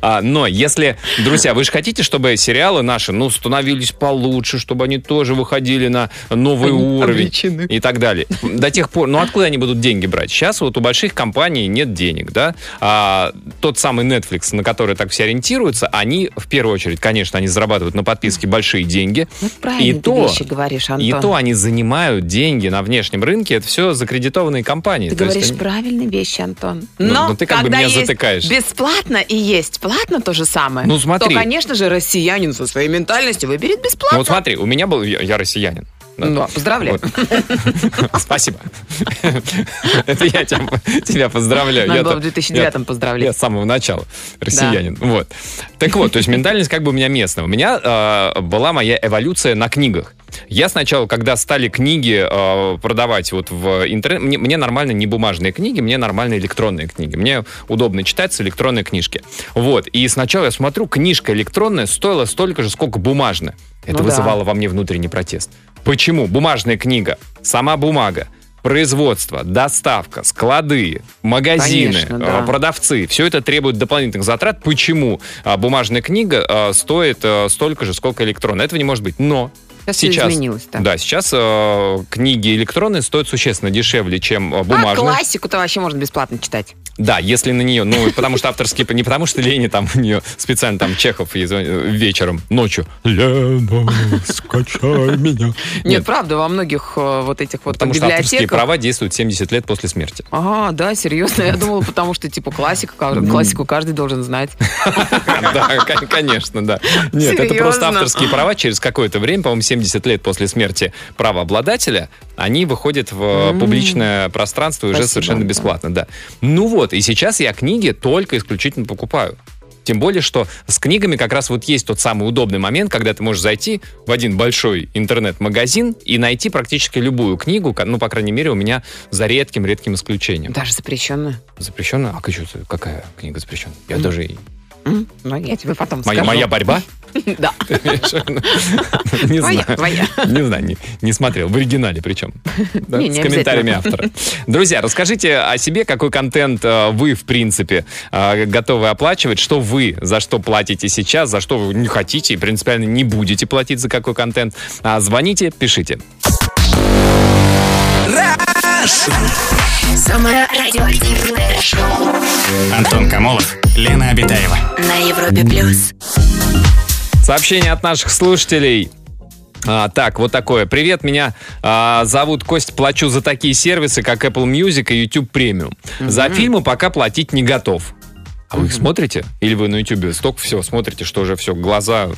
A: А, Но если, друзья, вы же хотите, чтобы сериалы наши, ну, становились получше, чтобы они тоже выходили на новый уровень и так далее. До тех пор, ну, откуда они будут деньги брать? Сейчас вот у больших компаний нет денег, да? А тот самый Netflix, на который так все ориентируются, они, в первую очередь, конечно, они зарабатывают на подписке большие деньги.
B: Ну, правильно
A: И
B: ты
A: то,
B: говоришь, Антон.
A: и то они занимают деньги на внешнем рынке, это все закредитованные компании.
B: Ты
A: То есть
B: говоришь
A: они-
B: правильные вещи, Антон.
A: Ну,
B: Но
A: ну ты как бы
B: когда
A: меня
B: есть
A: затыкаешь.
B: бесплатно и есть платно то же самое,
A: Ну, смотри.
B: то, конечно же, россиянин со своей ментальностью выберет бесплатно.
A: Ну вот смотри, у меня был, я, я россиянин. Да.
B: Да, поздравляю.
A: Вот. Спасибо. Это я тебя, тебя поздравляю.
B: Надо
A: Я-то-
B: было в 2009-м
A: я-
B: поздравлять.
A: Я с самого начала россиянин. Вот. Так вот, то есть ментальность как бы у меня местная. У меня э, была моя эволюция на книгах. Я сначала, когда стали книги э, продавать вот в интернет, мне, мне нормально не бумажные книги, мне нормально электронные книги. Мне удобно читать с электронной книжки. Вот. И сначала я смотрю, книжка электронная стоила столько же, сколько бумажная. Это
B: Ну да.
A: вызывало во мне внутренний протест. Почему? Бумажная книга, сама бумага, производство, доставка, склады, магазины,
B: Конечно, да.
A: э, продавцы, все это требует дополнительных затрат. Почему а, бумажная книга э, стоит э, столько же, сколько электронная? Этого не может быть. Но
B: Сейчас, всё изменилось, да.
A: да, сейчас э, книги электронные стоят существенно дешевле, чем э,
B: А
A: бумажные.
B: классику-то вообще можно бесплатно читать.
A: Да, если на нее, ну, потому что авторские, не потому что Лени там у нее специально там Чехов э, вечером, ночью. Лена, скачай меня.
B: Нет, правда, во многих э, вот этих вот
A: Потому что авторские
B: библиотеках...
A: права действуют 70 лет после смерти.
B: Ага, да, серьезно. Я думала, потому что, типа, классика, ка- классику каждый должен знать.
A: Да, кон- конечно, да. Нет, это просто авторские права через какое-то время, по-моему, 70 лет после смерти правообладателя, они выходят в э, публичное пространство уже
B: Спасибо,
A: совершенно бесплатно, да. Ну вот, и сейчас я книги только исключительно покупаю. Тем более, что с книгами как раз вот есть тот самый удобный момент, когда ты можешь зайти в один большой интернет-магазин и найти практически любую книгу, ну, по крайней мере, у меня за редким-редким исключением.
B: Даже запрещенную.
A: Запрещенная? А что, какая книга запрещенная? Я даже...
B: Ну, я тебе потом
A: Моя,
B: скажу.
A: моя борьба?
B: Да.
A: Не знаю. Не знаю, не, смотрел. В оригинале причем. С комментариями автора. Друзья, расскажите о себе, какой контент э, вы, в принципе, э, готовы оплачивать, что вы, за что платите сейчас, за что вы не хотите и принципиально не будете платить за какой контент. А, Звоните, пишите.
C: Самое радиоактивное шоу
D: Антон Камолов, Лена Обитаева.
C: на Европе плюс.
A: Сообщение от наших слушателей. А, так, вот такое. Привет, меня а, зовут Кость, плачу за такие сервисы, как Apple Music и YouTube Premium. За фильмы пока платить не готов. А вы их смотрите? Или вы на YouTube столько всего смотрите, что уже все, глаза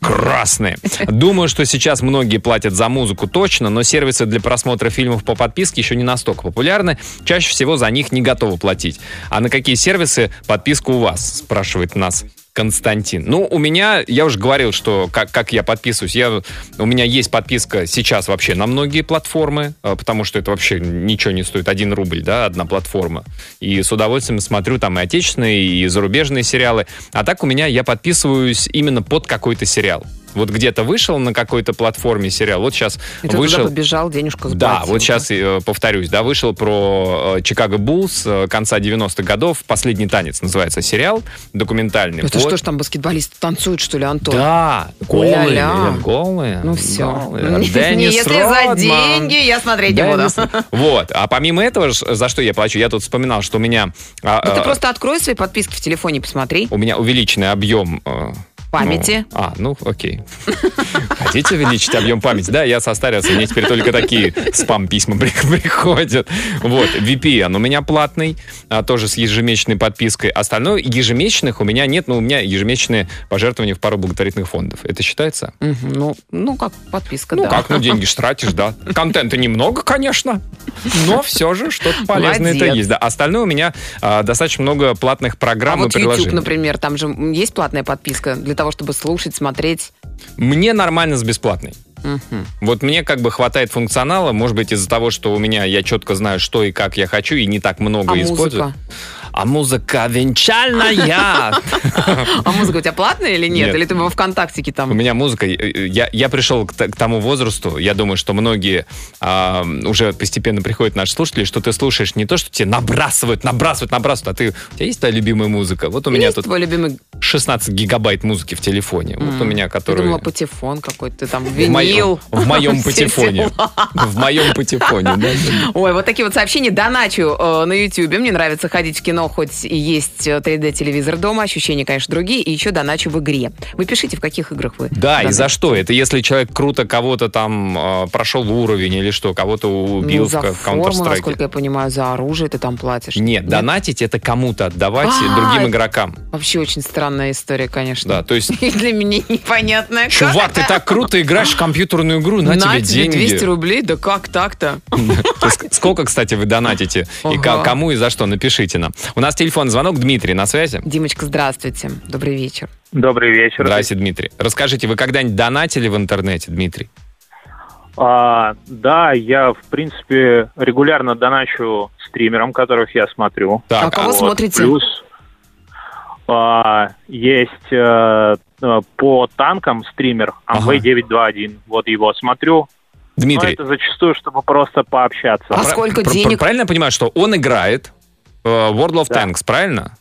A: красные? Думаю, что сейчас многие платят за музыку точно, но сервисы для просмотра фильмов по подписке еще не настолько популярны. Чаще всего за них не готовы платить. А на какие сервисы подписка у вас? Спрашивает нас Константин. Ну, у меня, я уже говорил, что как, как я подписываюсь. Я, у меня есть подписка сейчас вообще на многие платформы, э, потому что это вообще ничего не стоит. Один рубль, да, одна платформа. И с удовольствием смотрю там и отечественные, и зарубежные сериалы. А так у меня я подписываюсь именно под какой-то сериал. Вот где-то вышел на какой-то платформе сериал, вот сейчас
B: И ты
A: вышел...
B: туда побежал, денежку
A: Да,
B: заплатил.
A: вот сейчас повторюсь, да, вышел про э, Чикаго Буллс э, конца 90-х годов. Последний танец называется сериал документальный.
B: Это
A: Вот.
B: что ж там баскетболисты танцуют, что ли, Антон?
A: Да, голые, голые.
B: Ну все.
A: голые. Деннис
B: Если за
A: Родман.
B: деньги, я смотреть не буду.
A: Деннис- Вот. А помимо этого, за что я плачу, я тут вспоминал, что у меня... а,
B: Ну ты
A: а,
B: просто открой свои подписки в телефоне и посмотри.
A: У меня увеличенный объем...
B: Памяти.
A: ну, а, ну, окей. Хотите увеличить объем памяти? Да, я состарился, мне теперь только такие спам-письма при- приходят. Вот, VPN у меня платный, а, тоже с ежемесячной подпиской. Остальное ежемесячных у меня нет, но у меня ежемесячные пожертвования в пару благотворительных фондов. Это считается?
B: Ну, ну как подписка,
A: Ну
B: да.
A: как, ну деньги ж тратишь, да. Контента немного, конечно, но все же что-то полезное это есть. Да. Остальное у меня а, достаточно много платных
B: А
A: программ и
B: вот YouTube,
A: приложений.
B: например, там же есть платная подписка для того, чтобы слушать, смотреть.
A: Мне нормально с бесплатной.
B: Мгм.
A: Вот мне как бы хватает функционала, может быть, из-за того, что у меня я четко знаю, что и как я хочу, и не так много
B: А
A: использую.
B: музыка?
A: А музыка венчальная.
B: А музыка у тебя платная или нет? Или ты во ВКонтактике
A: У
B: там?
A: меня музыка, э, я, я пришел к, тому возрасту, я думаю, что многие а, уже постепенно приходят наши слушатели, что ты слушаешь не то, что тебе набрасывают, набрасывают, набрасывают, а ты, у тебя есть твоя любимая музыка? Вот у меня тут
B: твой любимый...
A: 16 гигабайт музыки в телефоне. Вот у меня,
B: Я
A: который...
B: думала, патефон какой-то, там, винил.
A: в моем патефоне. В моем патефоне.
B: Ой, вот такие вот сообщения. Доначу э, на YouTube. Мне нравится ходить в кино, хоть и есть э, 3D-телевизор дома. Ощущения, конечно, другие. И еще доначу в игре. Вы пишите, в каких играх вы.
A: Да, и за что? Это если человек круто кого-то там э, прошел уровень или что, кого-то убил
B: Ну, за
A: в Counter-Strike.
B: насколько я понимаю, за оружие ты там платишь.
A: Нет, донатить это кому-то отдавать
B: А,
A: другим игрокам.
B: Вообще очень странная исторя, конечно.
A: Да, то есть,
B: для меня непонятная.
A: чувак, ты так круто играешь в компьютерную игру, на, тебе деньги.
B: 200 рублей? Да как так-то?
A: Сколько, кстати, вы донатите? И кому и за что? Напишите нам. У нас телефон звонок. Дмитрий на связи.
B: Димочка, здравствуйте. Добрый вечер.
E: Добрый вечер.
A: Здравствуйте, Дмитрий. Расскажите, вы когда-нибудь донатили в интернете, Дмитрий?
I: А, да, я, в принципе, регулярно доначу стримерам, которых я смотрю.
A: Так,
B: А кого
I: Вот,
B: смотрите?
I: Плюс а, есть э, по танкам стример
A: Ага.
I: АМВ-921. Вот его смотрю. Но
A: Дмитрий,
I: это зачастую, чтобы просто пообщаться.
B: А сколько денег?
A: Правильно я понимаю, что он играет World of
I: Да.
A: Tanks, правильно?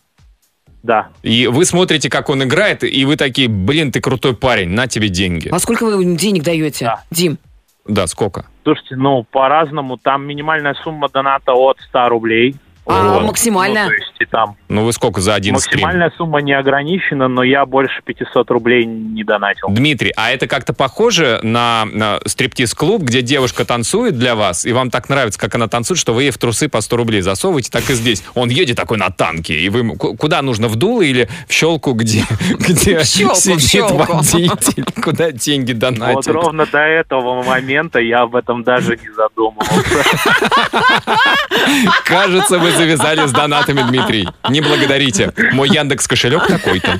I: Да.
A: И вы смотрите, как он играет, и вы такие, блин, ты крутой парень, на тебе деньги.
B: А сколько вы денег даете?
I: Да.
B: Дим,
A: Да, сколько?
I: Слушайте, ну, по-разному. Там минимальная сумма доната от 100 рублей.
B: А
A: Вот.
B: максимальная?
I: Ну, то есть и там
A: Ну вы сколько за один стрим?
I: максимальная сумма не ограничена, но я больше 500 рублей не донатил.
A: Дмитрий, а это как-то похоже на, на стриптиз-клуб, где девушка танцует для вас, и вам так нравится, как она танцует, что вы ей в трусы по 100 рублей засовываете, так и здесь. Он едет такой на танке, и вы куда нужно, в дуло или в щелку, где, где
B: В щелку, в
A: сидит
B: щелку.
A: водитель, куда деньги
I: Вот
A: донатить?
I: ровно до этого момента я об этом даже не задумывался.
A: Кажется, вы завязали с донатами, Дмитрий. Не благодарите. Мой Яндекс кошелек такой-то.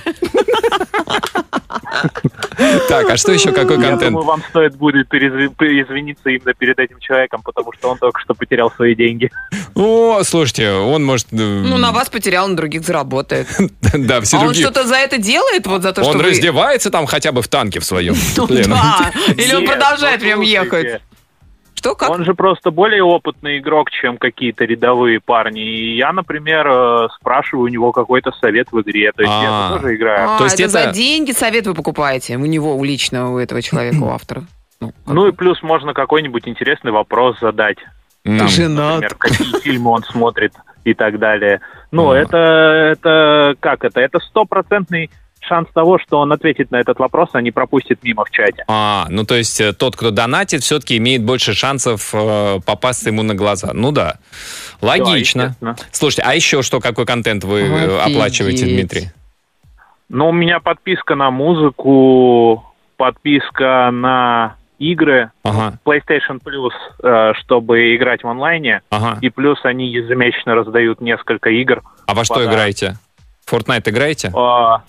A: Так, а что еще, какой
I: Я
A: контент?
I: думаю, вам стоит будет извиниться именно перед этим человеком, потому что он только что потерял свои деньги.
A: О, слушайте, он может... э,
B: Ну, на вас потерял, на других заработает.
A: Да, все
B: А он
A: другие...
B: что-то за это делает? Вот за то, что
A: Он
B: вы...
A: раздевается там хотя бы в танке в своем.
B: Ну да. Или он продолжает
I: ну,
B: прям ехать? Что, как?
I: Он же просто более опытный игрок, чем какие-то рядовые парни. И я, например, э, спрашиваю у него какой-то совет в игре. То есть
A: А.
I: я тоже играю.
B: А,
A: то есть
B: это за деньги совет вы покупаете у него, у личного, у этого человека, у автора? Ну, как
I: Ну и плюс можно какой-нибудь интересный вопрос задать.
A: М.
I: Например, какие фильмы он смотрит и так далее. Ну,
A: А.
I: это, это как это? Это стопроцентный шанс того, что он ответит на этот вопрос, а не пропустит мимо в чате.
A: А, ну то есть э, тот, кто донатит, все-таки имеет больше шансов э, попасться ему на глаза. Ну да, логично.
I: естественно.
A: Слушайте, а еще что, какой контент вы э,
B: Офигеть.
A: оплачиваете, Дмитрий?
I: Ну, у меня подписка на музыку, подписка на игры,
A: Ага,
I: PlayStation Plus, э, чтобы играть в онлайне.
A: ага.
I: И плюс они ежемесячно раздают несколько игр.
A: А во что играете? Fortnite играете?
I: А,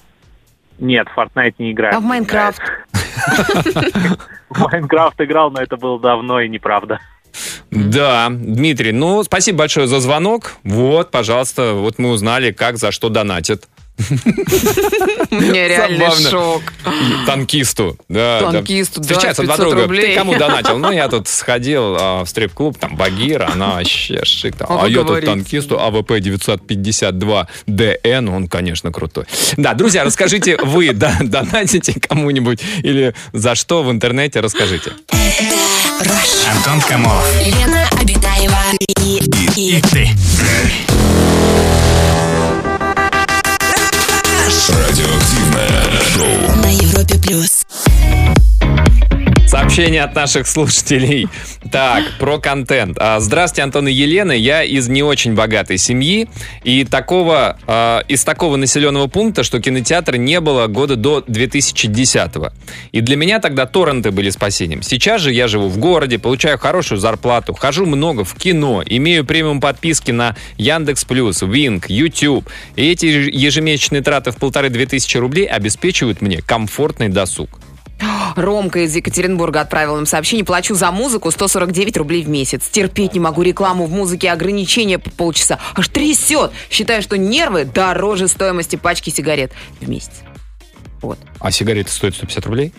I: нет, в Fortnite не играю.
B: А в Майнкрафт?
I: В Майнкрафт играл, но это было давно и неправда.
A: Да, Дмитрий, ну, спасибо большое за звонок. Вот, пожалуйста, вот мы узнали, как, за что донатят.
B: Реальный
A: Забавно.
B: шок.
A: Танкисту.
B: Танкисту, да,
A: Встречаются два
B: 500
A: друга. Ты кому донатил? Ну, я тут сходил а, в стрип-клуб, там, Багира, она вообще шик. там.
B: А
A: я тут танкисту АВП 952 ДН, он, конечно, крутой. Да, друзья, расскажите, вы донатите кому-нибудь или за что в интернете, расскажите.
D: Антон Комолов.
C: Лена Абитаева И
D: ты.
F: Радиоактивное шоу.
C: на Европе плюс.
A: Сообщение от наших слушателей. Так, про контент. А, Здравствуйте, Антон и Елена. Я из не очень богатой семьи и такого, а, из такого населенного пункта, что кинотеатра не было года до 2010 И для меня тогда торренты были спасением. Сейчас же я живу в городе, получаю хорошую зарплату, хожу много в кино, имею премиум подписки на Яндекс Плюс, Винг, YouTube. И эти ежемесячные траты в полторы-две тысячи рублей обеспечивают мне комфортный досуг.
B: Ромка из Екатеринбурга отправил нам сообщение. Плачу за музыку 149 рублей в месяц. Терпеть не могу рекламу в музыке, ограничения по полчаса. Аж трясет. Считаю, что нервы дороже стоимости пачки сигарет в месяц. Вот.
A: А сигареты стоят 150 рублей?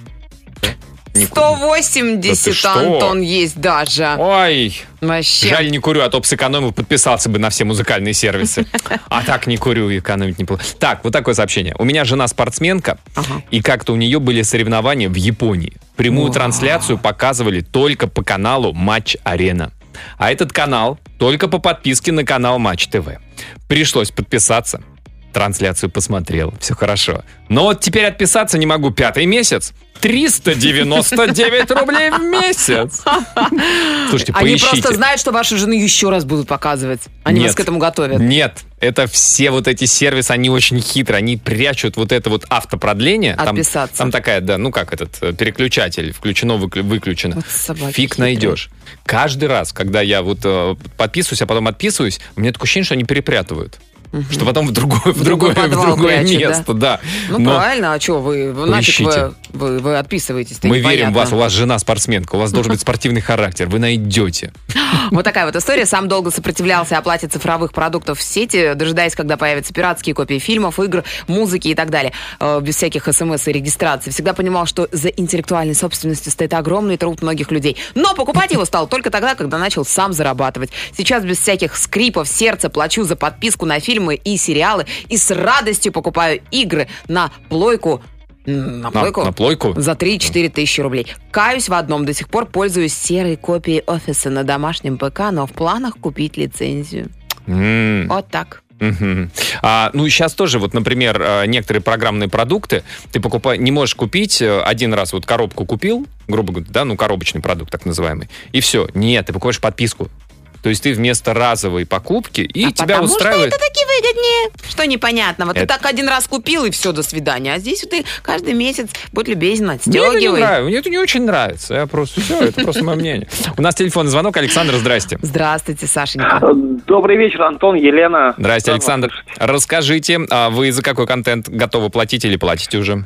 A: Не курю.
B: 180,
A: Да?
B: Антон, есть даже.
A: Ой,
B: Вообще.
A: жаль, не курю, а то бы сэкономил, подписался бы на все музыкальные сервисы. А так не курю, экономить не получится. Так, вот такое сообщение. У меня жена спортсменка,
B: Ага.
A: и как-то у нее были соревнования в Японии. Прямую трансляцию показывали только по каналу Матч Арена. А этот канал только по подписке на канал Матч ТВ. Пришлось подписаться. Трансляцию посмотрел, все хорошо. Но вот теперь отписаться не могу пятый месяц. 399 рублей в месяц. Слушайте,
B: Они
A: поищите.
B: просто знают, что вашу жену еще раз будут показывать. Они
A: Нет.
B: вас к этому готовят.
A: Нет, это все вот эти сервисы, они очень хитрые, они прячут вот это вот автопродление. Там-
B: Отписаться.
A: Там, такая, да, ну как этот э, переключатель, включено, выклю- выключено.
B: Вот собаки
A: Фиг
B: хитрые.
A: найдешь. Каждый раз, когда я вот э, подписываюсь, а потом отписываюсь, у меня такое ощущение, что они перепрятывают. Что потом в другое, в другое, в другое
B: прячут, да?
A: место, да.
B: Ну,
A: Но
B: правильно, а что вы, нафиг вы, вы, вы отписываетесь?
A: мы верим в вас, у вас жена спортсменка, у вас должен быть спортивный характер, вы найдете.
B: Вот такая вот история. Сам долго сопротивлялся оплате цифровых продуктов в сети, дожидаясь, когда появятся пиратские копии фильмов, игр, музыки и так далее, э, без всяких смс и регистрации. Всегда понимал, что за интеллектуальной собственностью стоит огромный труд многих людей. Но покупать его стал только тогда, когда начал сам зарабатывать. Сейчас без всяких скрипов сердца плачу за подписку на фильмы и сериалы и с радостью покупаю игры на плойку на
A: На-
B: плойку?
A: на плойку?
B: За 3-4 тысячи рублей. Каюсь в одном, до сих пор пользуюсь серой копией офиса на домашнем ПК, но в планах купить лицензию.
A: М.
B: Вот так.
A: Мгм. А, ну, сейчас тоже, вот, например, э, некоторые программные продукты ты покупай, не можешь купить э, один раз вот коробку купил, грубо говоря, да, ну, коробочный продукт так называемый, и все. Нет, ты покупаешь подписку. То есть ты вместо разовой покупки, и
B: А
A: тебя устраивает...
B: это таки выгоднее. Что непонятного? Ты
A: Это-
B: так один раз купил, и все, до свидания. А здесь ты каждый месяц, будь любезен,
A: Мне это не
B: отстегивай.
A: нравится, мне это не очень нравится. Я просто все, это просто мое мнение. У нас телефонный звонок. Александр, здрасте.
B: Здравствуйте, Сашенька.
J: Добрый вечер, Антон, Елена.
A: Здрасте, Александр. Расскажите, а вы за какой контент готовы платить или платите уже?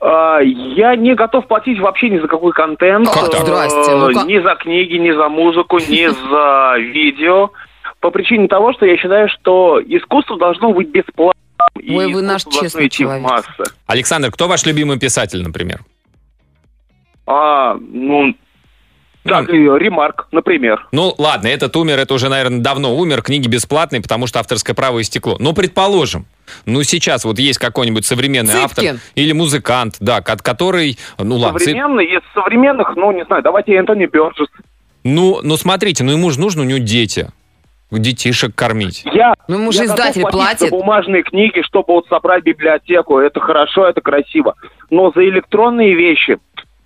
J: А, Я не готов платить вообще ни за какой контент.
A: Как?
J: Э,
B: Здрасте, ну как-
J: Ни за книги, ни за музыку, ни за видео. По причине того, что я считаю, что искусство должно быть бесплатным. и
B: Ой, вы наш честный человек.
J: массы.
A: Александр, кто ваш любимый писатель, например?
J: А, ну, так, и ремарк, например.
A: Ну, ладно, этот умер, это уже, наверное, давно умер, книги бесплатные, потому что авторское право истекло. Но предположим, ну сейчас вот есть какой-нибудь современный
B: Цыпкин.
A: автор или музыкант, да, ко- который, ну ладно, цып-
J: Современный, из современных, ну, не знаю, давайте Энтони Бёрджес.
A: ну, ну смотрите, ну ему же нужно, у него дети, детишек кормить.
J: Я,
B: Ну, ему же
J: я
B: издатель
J: платить
B: платит.
J: за бумажные книги, чтобы вот собрать библиотеку. Это хорошо, это красиво. Но за электронные вещи,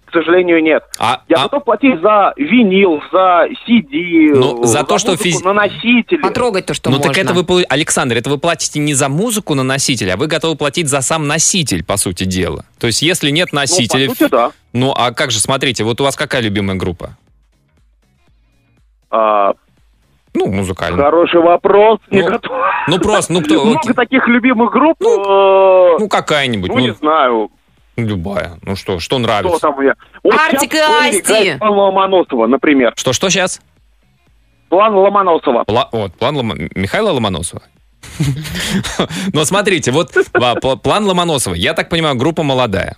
J: к сожалению, нет.
A: А,
J: Я
A: а-
J: готов платить за винил, за CD,
A: Ну, за то, что
J: музыку
A: физи-
J: на носителе.
B: Потрогать то, что
A: ну
B: можно.
A: так это вы, Александр, это вы платите не за музыку на носитель, а вы готовы платить за сам носитель, по сути дела. То есть если нет
J: Ну,
A: носителя...
J: по сути, да.
A: Ну, а как же, смотрите, вот у вас какая любимая группа?
J: А,
A: Ну, музыкальная.
J: хороший вопрос. Не
A: Ну,
J: готов.
A: Ну, просто, ну, кто...
J: Много таких любимых групп.
A: Ну,
J: э,
A: Ну, какая-нибудь.
J: ну, не
A: Ну,
J: знаю,
A: любая. Ну что, что
J: что
A: нравится?
J: там я. Вот
B: Артик и Асти.
J: План Ломоносова, например.
A: Что, что сейчас?
J: План Ломоносова.
A: Пла- вот, план Лома- Михаила Ломоносова. Но смотрите, вот пл- план Ломоносова, я так понимаю, группа молодая.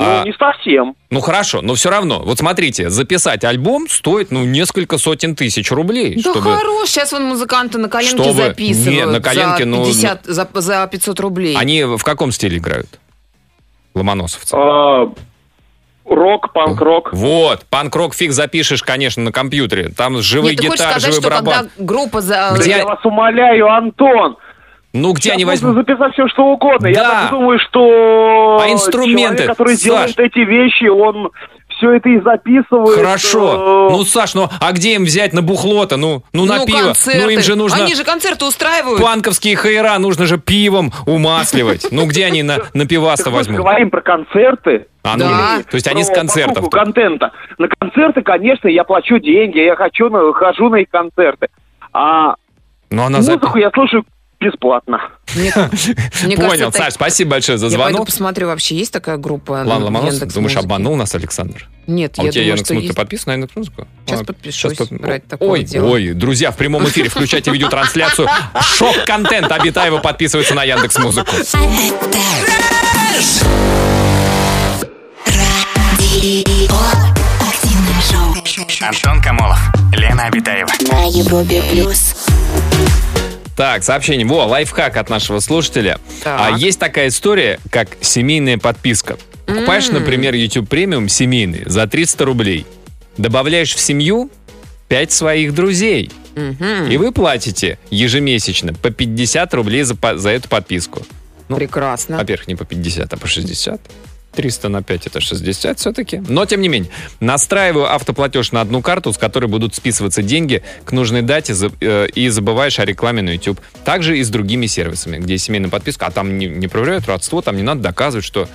A: А,
J: Ну, не совсем.
A: Ну хорошо, но все равно. Вот смотрите, записать альбом стоит ну несколько сотен тысяч рублей,
B: Да
A: чтобы
B: хорош, сейчас вон музыканты на коленке
A: Чтобы-
B: записывают.
A: Нет, на коленке,
B: за
A: ну,
B: 50, за, за 500 рублей.
A: они в каком стиле играют? Ломоносовцы.
J: А, рок, панк-рок.
A: Вот, панк-рок фиг запишешь, конечно, на компьютере. Там живые
B: Нет,
A: гитары, живой барабан.
B: когда группа за...
A: Где-
J: Я вас умоляю, Антон.
A: Ну где
J: Сейчас
A: они
J: можно
A: возьмут?
J: записать все, что угодно. Я
A: Да.
J: так думаю, что
A: А инструменты,
J: человек, который
A: Саш?
J: делает эти вещи, он все это и записывает.
A: Хорошо.
J: э,
A: Ну, Саш, ну а где им взять на бухло-то? Ну, ну на
B: ну,
A: пиво.
B: концерты.
A: Ну им же нужно...
B: Они же концерты устраивают.
A: Панковские хайра нужно же пивом умасливать. Ну где они на, на пивас-то
J: так мы
A: возьмут?
J: говорим про концерты.
A: А, ну,
B: Да.
A: То есть они с концертов.
J: контента. На концерты, конечно, я плачу деньги, я хочу, на- хожу на их концерты. А
A: Ну, она запи-
J: музыку я слушаю бесплатно.
B: Мне, мне
A: Понял,
B: кажется,
A: Саш,
B: так-
A: спасибо большое за
B: Я пойду
A: звонок.
B: посмотрю, вообще есть такая группа
A: Лан Ломонос, думаешь, обманул нас Александр?
B: Нет,
A: А
B: я
A: у тебя
B: думаю,
A: Яндекс
B: что
A: Музыка
B: есть.
A: подписана на Яндекс Музыку?
B: Сейчас
A: А,
B: подпишусь
A: щас под-
B: ради такого
A: Ой,
B: дела.
A: ой, друзья, в прямом эфире включайте видеотрансляцию. Шок-контент Абитаева подписывается на Яндекс Музыку.
D: Антон Камолов, Лена Обитаева.
C: на Европе плюс.
A: Так, сообщение. Во, лайфхак от нашего слушателя.
B: Так.
A: А есть такая история, как семейная подписка. Покупаешь, например, YouTube премиум семейный за 300 рублей. Добавляешь в семью 5 своих друзей. И вы платите ежемесячно по 50 рублей за, за эту подписку. Ну,
B: Прекрасно.
A: Во-первых, не по 50, а по 60. 300 на 5 это 60 все-таки. Но, тем не менее, настраиваю автоплатеж на одну карту, с которой будут списываться деньги к нужной дате э, и забываешь о рекламе на YouTube. Также и с другими сервисами, где семейная подписка, а там не, не проверяют родство, там не надо доказывать, что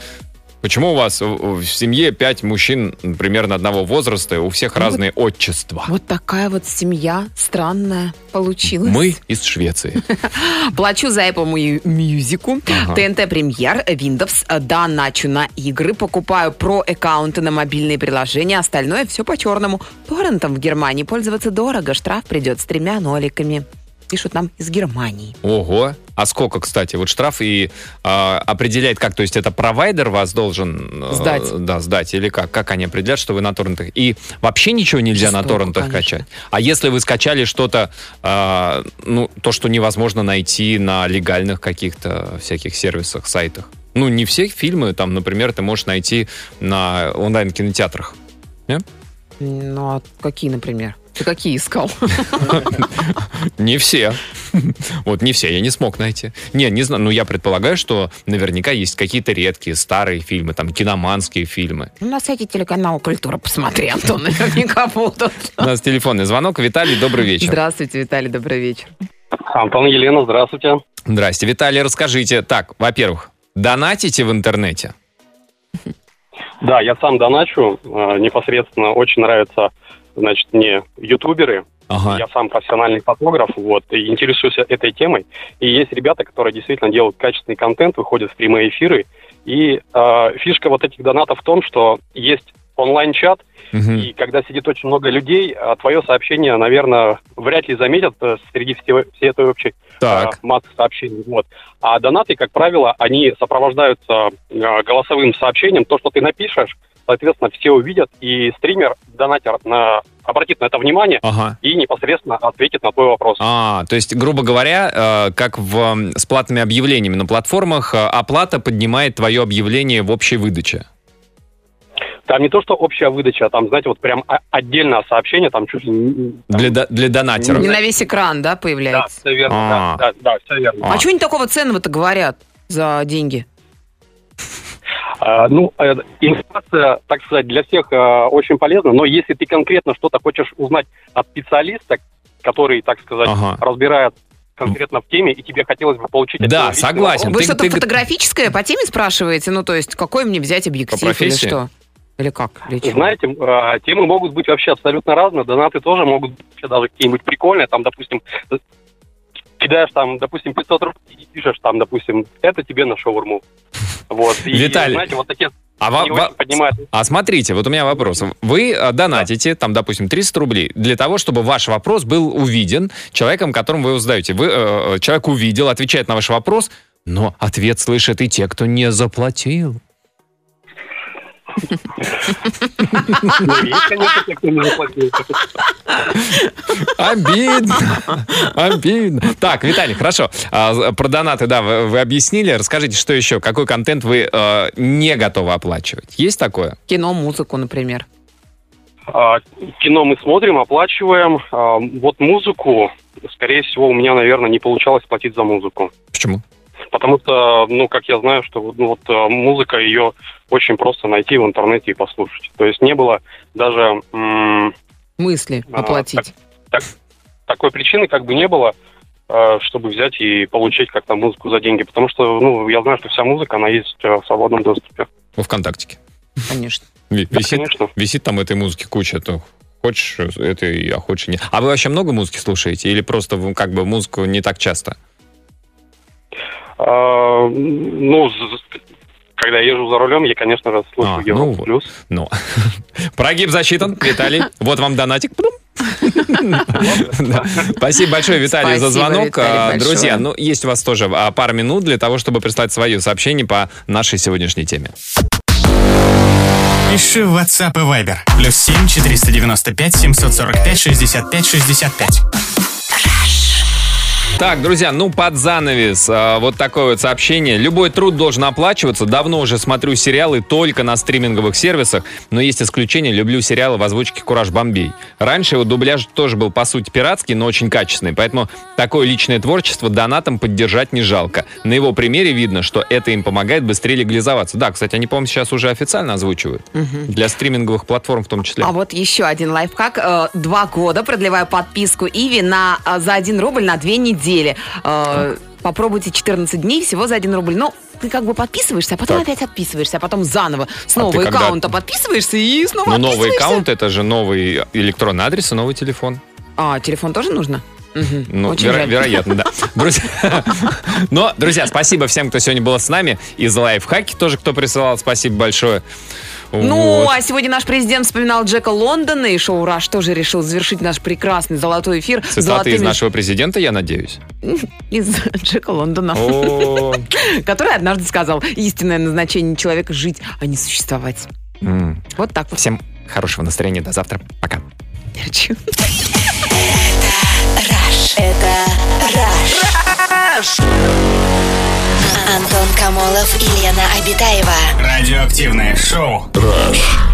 A: Почему у вас в семье пять мужчин примерно одного возраста, у всех разные отчества?
B: Вот такая вот семья странная получилась.
A: Мы из Швеции.
B: Плачу за Apple Mu- Music. TNT Премьер, Windows, доначу на игры, покупаю про аккаунты на мобильные приложения, остальное все по-черному. Торрентом в Германии пользоваться дорого, штраф придет с тремя ноликами. Пишут нам из Германии.
A: Ого. А сколько, кстати, вот штраф и а, определяет как? То есть это провайдер вас должен э,
B: Сдать.
A: да, сдать или как? Как они определяют, что вы на торрентах? И вообще ничего нельзя на
B: Жестоко,
A: торрентах
B: конечно.
A: качать. А если вы скачали что-то, а, ну, то, что невозможно найти на легальных каких-то всяких сервисах, сайтах? Ну, не все фильмы, там, например, ты можешь найти на онлайн-кинотеатрах.
B: Ну, а какие, например? Ты какие искал?
A: Не все. Вот не все, я не смог найти. Не, не знаю, ну я предполагаю, что наверняка есть какие-то редкие старые фильмы, там киноманские фильмы.
B: Ну, На сайте телеканала «Культура» посмотри, Антон, наверняка будут.
A: У нас телефонный звонок. Виталий, добрый вечер.
B: Здравствуйте, Виталий, добрый вечер.
K: Антон, Елена, здравствуйте.
A: Здрасте. Виталий, расскажите. Так, во-первых, донатите в интернете?
K: Да, я сам доначу. Э, Непосредственно очень нравятся, значит, мне ютуберы.
A: Ага.
K: Я сам профессиональный фотограф, вот, и интересуюсь этой темой. И есть ребята, которые действительно делают качественный контент, выходят в прямые эфиры. И э, фишка вот этих донатов в том, что есть онлайн-чат,
A: Мгм.
K: и когда сидит очень много людей, а твое сообщение, наверное, вряд ли заметят э, среди всего- всей этой общей
A: Так.
K: э, массы сообщений. Вот. А донаты, как правило, они сопровождаются э, голосовым сообщением. То, что ты напишешь, соответственно, все увидят, и стример, донатер, на, обратит на это внимание
A: Ага.
K: и непосредственно ответит на твой вопрос.
A: А, то есть, грубо говоря, э, как в, с платными объявлениями на платформах, э, оплата поднимает твое объявление в общей выдаче.
K: Там не то, что общая выдача, а там, знаете, вот прям отдельное сообщение, там чуть ли не... там-
A: Для, до- для донатеров.
B: Не на весь экран, да,
K: Да,
B: появляется?
K: все верно,
A: А.
K: да, да, да, все верно.
B: А, что они такого ценного-то говорят за деньги?
K: А, ну, э, информация, так сказать, для всех э, очень полезна, но если ты конкретно что-то хочешь узнать от специалиста, который, так сказать,
A: Ага.
K: разбирает конкретно в теме, и тебе хотелось бы получить...
A: Да, согласен.
K: вопрос,
B: Вы что-то
A: ты-
B: фотографическое по теме спрашиваете? Ну, то есть, какой мне взять объектив или что? Или как? Или чего?
K: Знаете, э, темы могут быть вообще абсолютно разные, донаты тоже могут быть вообще даже какие-нибудь прикольные, там, допустим, э, кидаешь там, допустим, 500 рублей и пишешь там, допустим, это тебе на шаурму. Вот. И,
A: Виталий,
K: знаете, вот такие
A: А,
K: поднимают
A: а смотрите, вот у меня вопрос. Вы э, донатите, там, допустим, 300 рублей для того, чтобы ваш вопрос был увиден человеком, которому вы его задаете. Вы, э, э, человек увидел, отвечает на ваш вопрос, но ответ слышат и те, кто не заплатил.
K: Ну, есть, конечно, те, кто не заплатил.
A: Обидно. Обидно. Так, Виталий, хорошо. А, Про донаты, да, вы, вы объяснили. Расскажите, что еще? Какой контент вы э, не готовы оплачивать? Есть такое?
B: Кино, музыку, например.
K: А, Кино мы смотрим, оплачиваем. А, Вот музыку, скорее всего, у меня, наверное, не получалось платить за музыку.
A: Почему?
K: Потому что, ну, как я знаю, что вот, ну, вот а, музыка, ее очень просто найти в интернете и послушать. То есть не было даже м,
B: Мысли
K: А,
B: оплатить.
K: такой причины как бы не было, а, чтобы взять и получить как-то музыку за деньги. Потому что, ну, я знаю, что вся музыка, она есть а, в свободном доступе.
A: Во ВКонтактике.
B: Конечно.
A: Ви-
K: Да,
A: Висит,
K: конечно.
A: висит там этой музыки куча. То хочешь это, а хочешь нет. А вы вообще много музыки слушаете? Или просто как бы музыку не так часто?
K: А, ну, когда я езжу за рулем, я, конечно же, слушаю
A: А,
K: Европу
A: ну
K: плюс.
A: Ну, прогиб засчитан, Виталий. Вот вам донатик. Спасибо большое, Виталий, за звонок. А. Друзья, ну, есть у вас тоже а, пара минут для того, чтобы прислать свое сообщение по нашей сегодняшней теме.
D: Пиши в WhatsApp и Viber. Плюс 7 495 745 65 65.
A: Так, друзья, ну под занавес а, вот такое вот сообщение. Любой труд должен оплачиваться. Давно уже смотрю сериалы только на стриминговых сервисах, но есть исключение. Люблю сериалы в озвучке «Кураж Бомбей». Раньше его дубляж тоже был, по сути, пиратский, но очень качественный, поэтому такое личное творчество донатом поддержать не жалко. На его примере видно, что это им помогает быстрее легализоваться. Да, кстати, они, по-моему, сейчас уже официально озвучивают. Для стриминговых платформ в том числе.
B: А вот еще один лайфхак. Э, Два года продлеваю подписку Иви на, э, за 1 рубль на две недели. Э, Попробуйте 14 дней всего за 1 рубль. Ну, ты как бы подписываешься, а потом
A: Так.
B: опять отписываешься, а потом заново с нового
A: ты когда-
B: аккаунта подписываешься и снова
A: Но новый аккаунт это же новый электронный адрес и новый телефон.
B: А, телефон тоже нужно? Мгм.
A: Ну,
B: Очень
A: веро-
B: жаль.
A: вероятно, да. Друзья, но, друзья, спасибо всем, кто сегодня был с нами. И за лайфхаки тоже, кто присылал, спасибо большое.
B: Ну,
A: Вот.
B: а сегодня наш президент вспоминал Джека Лондона, и шоу «Раш» тоже решил завершить наш прекрасный золотой эфир
A: Цитаты из
B: золотыми-
A: нашего президента, я надеюсь.
B: из Джека Лондона, который однажды сказал, истинное назначение человека – жить, а не существовать. Вот так вот.
A: Всем хорошего настроения. До завтра. Пока.
B: Перчу.
C: Раш. Это Раш. Антон Камолов и Лена Обитаева.
D: Радиоактивное шоу.
F: Rush.